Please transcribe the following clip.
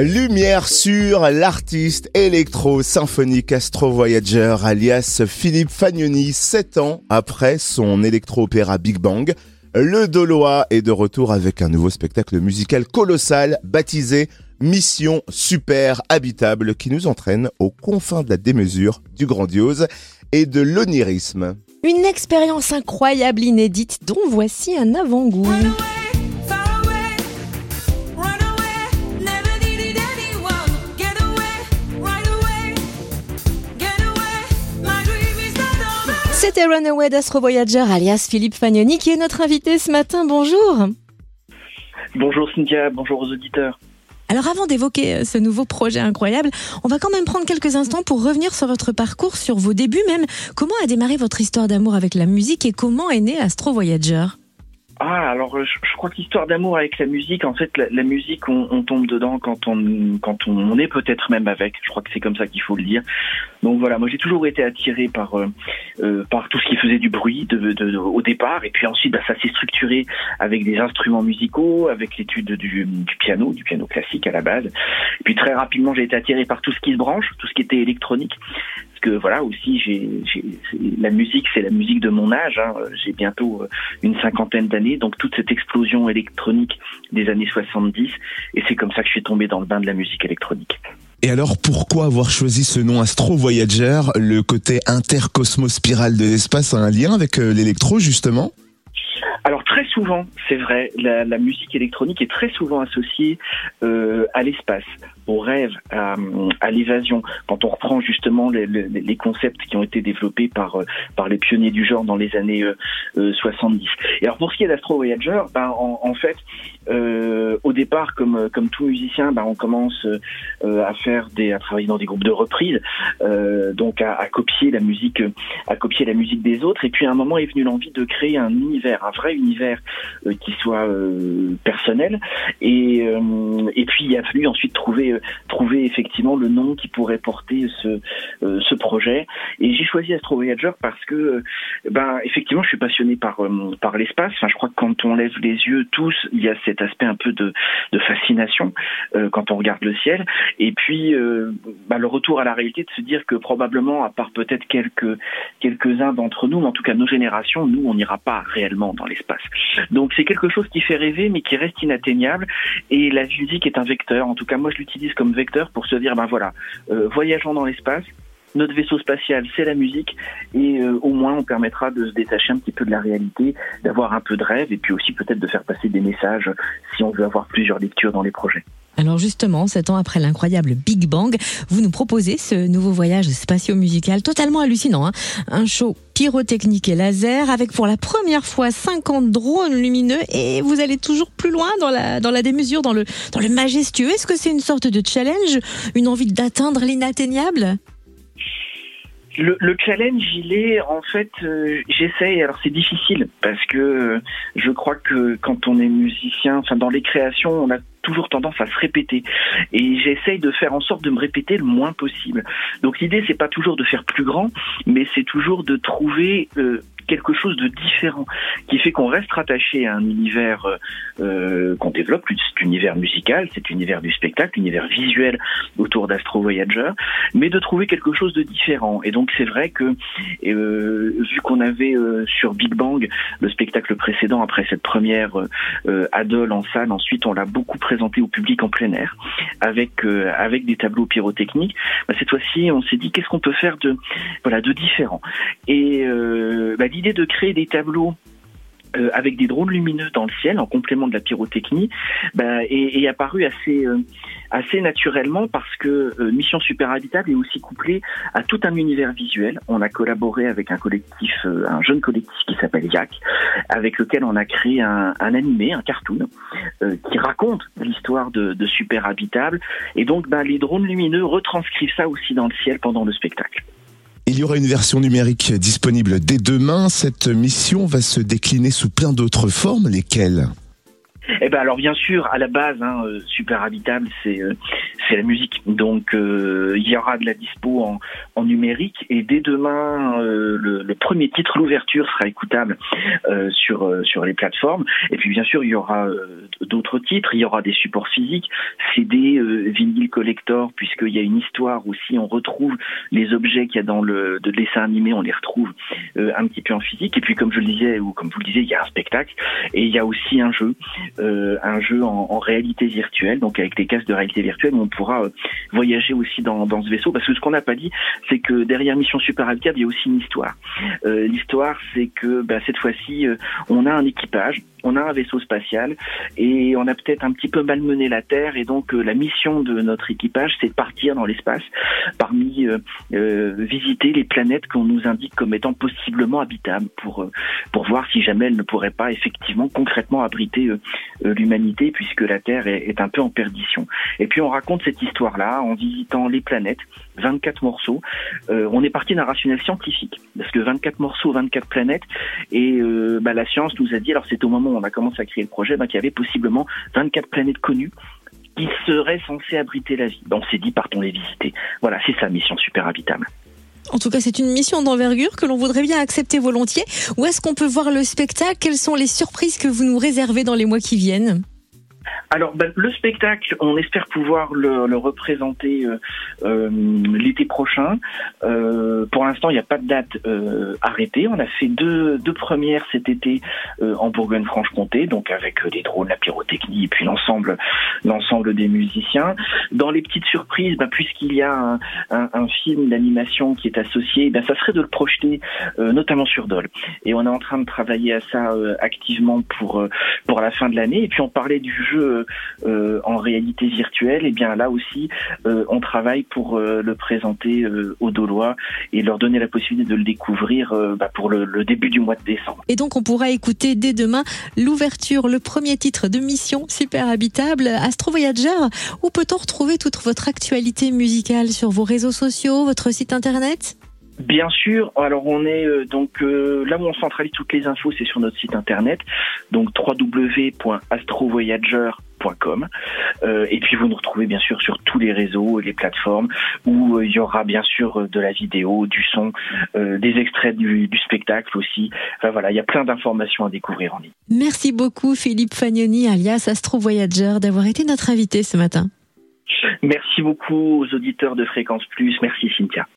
Lumière sur l'artiste électro-symphonique Astro Voyager alias Philippe Fagnoni, 7 ans après son électro-opéra Big Bang. Le Dolois est de retour avec un nouveau spectacle musical colossal baptisé Mission Super Habitable qui nous entraîne aux confins de la démesure, du grandiose et de l'onirisme. Une expérience incroyable, inédite, dont voici un avant-goût. C'était Runaway d'Astro Voyager alias Philippe Fagnoni qui est notre invité ce matin. Bonjour. Bonjour Cynthia, bonjour aux auditeurs. Alors avant d'évoquer euh, ce nouveau projet incroyable, on va quand même prendre quelques instants pour revenir sur votre parcours, sur vos débuts même. Comment a démarré votre histoire d'amour avec la musique et comment est né Astro Voyager? Ah, alors je, crois que l'histoire d'amour avec la musique, en fait, la, musique, on, tombe dedans quand on quand on, est peut-être même avec. Je crois que c'est comme ça qu'il faut le dire. Donc voilà, moi j'ai toujours été attiré par euh, euh, par tout ce qui faisait du bruit de, de, au départ, et puis ensuite bah, ça s'est structuré avec des instruments musicaux, avec l'étude du, du piano, du piano classique à la base. Et puis très rapidement j'ai été attiré par tout ce qui se branche, tout ce qui était électronique que voilà aussi j'ai la musique c'est la musique de mon âge hein. j'ai bientôt euh, une cinquantaine d'années donc toute cette explosion électronique des années 70 et c'est comme ça que je suis tombé dans le bain de la musique électronique. Et alors pourquoi avoir choisi ce nom Astro Voyager Le côté intercosmospiral de l'espace a un lien avec euh, l'électro justement? Alors très souvent, c'est vrai, la, musique électronique est très souvent associée euh, à l'espace, au rêve, à, l'évasion. Quand on reprend justement les, concepts qui ont été développés par euh, par les pionniers du genre dans les années 70. Euh, Et alors pour ce qui est d'Astro Voyager, ben, en, fait, au départ, comme comme tout musicien, ben, on commence à faire des, à travailler dans des groupes de reprises, donc à, copier la musique, à copier la musique des autres. Et puis à un moment est venu l'envie de créer un univers, un vrai univers euh, qui soit euh, personnel. Et, euh, et puis il a fallu ensuite trouver, trouver effectivement le nom qui pourrait porter ce, ce projet. Et j'ai choisi Astro Voyager parce que, ben, effectivement, je suis passionné par, par l'espace. Enfin, je crois que quand on lève les yeux tous, il y a cet aspect un peu de, de fascination quand on regarde le ciel. Et puis, ben, le retour à la réalité de se dire que probablement, à part peut-être quelques quelques-uns d'entre nous, mais en tout cas nos générations, nous, on n'ira pas réellement dans Donc c'est quelque chose qui fait rêver mais qui reste inatteignable et la musique est un vecteur. En tout cas moi je l'utilise comme vecteur pour se dire ben voilà, euh, voyageons dans l'espace, notre vaisseau spatial, c'est la musique, et euh, au moins on permettra de se détacher un petit peu de la réalité, d'avoir un peu de rêve, et puis aussi peut-être de faire passer des messages si on veut avoir plusieurs lectures dans les projets. Alors justement, sept ans après l'incroyable Big Bang, vous nous proposez ce nouveau voyage spatio-musical totalement hallucinant. Hein un show pyrotechnique et laser avec pour la première fois 50 drones lumineux et vous allez toujours plus loin dans la, dans la démesure, dans le, dans le majestueux. Est-ce que c'est une sorte de challenge, une envie d'atteindre l'inatteignable? Le, le, challenge, il est en fait, euh, j'essaye. Alors c'est difficile parce que euh, je crois que quand on est musicien, enfin dans les créations, on a toujours tendance à se répéter. Et j'essaye de faire en sorte de me répéter le moins possible. Donc l'idée, c'est pas toujours de faire plus grand, mais c'est toujours de trouver euh, quelque chose de différent qui fait qu'on reste rattaché à un univers euh, euh qu'on développe, cet univers musical, cet univers du spectacle, univers visuel autour d'Astro Voyager, mais de trouver quelque chose de différent. Et donc c'est vrai que euh, vu qu'on avait sur Big Bang le spectacle précédent après cette première Adol en salle, ensuite on l'a beaucoup présenté au public en plein air avec avec des tableaux pyrotechniques. Bah, cette fois-ci, on s'est dit qu'est-ce qu'on peut faire de voilà de différent? Et bah, l'idée de créer des tableaux euh, avec des drones lumineux dans le ciel en complément de la pyrotechnie bah, est, apparu assez euh, naturellement parce que euh, Mission Super Habitable est aussi couplée à tout un univers visuel. On a collaboré avec un jeune collectif qui s'appelle Yak, avec lequel on a créé un, un animé, un cartoon qui raconte l'histoire de, de, Super Habitable et donc bah, les drones lumineux retranscrivent ça aussi dans le ciel pendant le spectacle. Il y aura une version numérique disponible dès demain. Cette mission va se décliner sous plein d'autres formes. Lesquelles? Eh ben alors bien sûr, à la base, hein, euh, super habitable, c'est euh, c'est la musique. Donc il y aura de la dispo en, en numérique et dès demain, le, le, premier titre, l'ouverture, sera écoutable sur sur les plateformes. Et puis bien sûr, il y aura d'autres titres. Il y aura des supports physiques, CD, vinyle collector, puisqu'il y a une histoire aussi. On retrouve les objets qu'il y a dans le de dessin animé, on les retrouve un petit peu en physique. Et puis comme je le disais ou comme vous le disiez, il y a un spectacle et il y a aussi un jeu, un jeu en, réalité virtuelle, donc avec des casques de réalité virtuelle, on pourra euh, voyager aussi dans, ce vaisseau. Parce que ce qu'on n'a pas dit, c'est que derrière Mission Super Habitable, il y a aussi une histoire. Euh, L'histoire, c'est que bah, cette fois-ci, euh, on a un équipage on a un vaisseau spatial et on a peut-être un petit peu malmené la Terre et donc euh, la mission de notre équipage c'est de partir dans l'espace parmi euh, euh, visiter les planètes qu'on nous indique comme étant possiblement habitables pour pour voir si jamais elles ne pourraient pas effectivement concrètement abriter l'humanité puisque la Terre est, est, un peu en perdition. Et puis on raconte cette histoire là en visitant les planètes, 24 morceaux. on est parti d'un rationnel scientifique parce que 24 morceaux, 24 planètes et bah, la science nous a dit alors c'est au moment on a commencé à créer le projet, ben, qu'il y avait possiblement 24 planètes connues qui seraient censées abriter la vie. Ben, on s'est dit, partons les visiter. Voilà, c'est sa mission super habitable. En tout cas, c'est une mission d'envergure que l'on voudrait bien accepter volontiers. Où est-ce qu'on peut voir le spectacle? Quelles sont les surprises que vous nous réservez dans les mois qui viennent? Alors, ben, le spectacle, on espère pouvoir le, le représenter euh, euh l'été prochain. Euh, pour l'instant, il n'y a pas de date euh, arrêtée. On a fait deux, deux premières cet été euh, en Bourgogne-Franche-Comté, donc avec des drones, la pyrotechnie et puis l'ensemble, l'ensemble des musiciens. Dans les petites surprises, ben, puisqu'il y a un, un, un film d'animation qui est associé, ben, ça serait de le projeter, notamment sur Dole. Et on est en train de travailler à ça activement pour pour la fin de l'année. Et puis on parlait du jeu en réalité virtuelle, et eh bien là aussi, euh, on travaille pour euh, le présenter aux Dolois et leur donner la possibilité de le découvrir bah, pour le, le, début du mois de décembre. Et donc on pourra écouter dès demain l'ouverture, le premier titre de Mission Super Habitable, Astro Voyager. Où peut-on retrouver toute votre actualité musicale sur vos réseaux sociaux, votre site internet? Bien sûr. Alors on est euh, donc euh, là où on centralise toutes les infos, c'est sur notre site internet, donc www.astrovoyager.com euh, et puis vous nous retrouvez bien sûr sur tous les réseaux, les plateformes où il y aura bien sûr de la vidéo, du son, des extraits du, du, spectacle aussi. Enfin voilà, il y a plein d'informations à découvrir en ligne. Merci beaucoup Philippe Fagnoni alias Astro Voyager d'avoir été notre invité ce matin. Merci beaucoup aux auditeurs de Fréquence Plus. Merci Cynthia.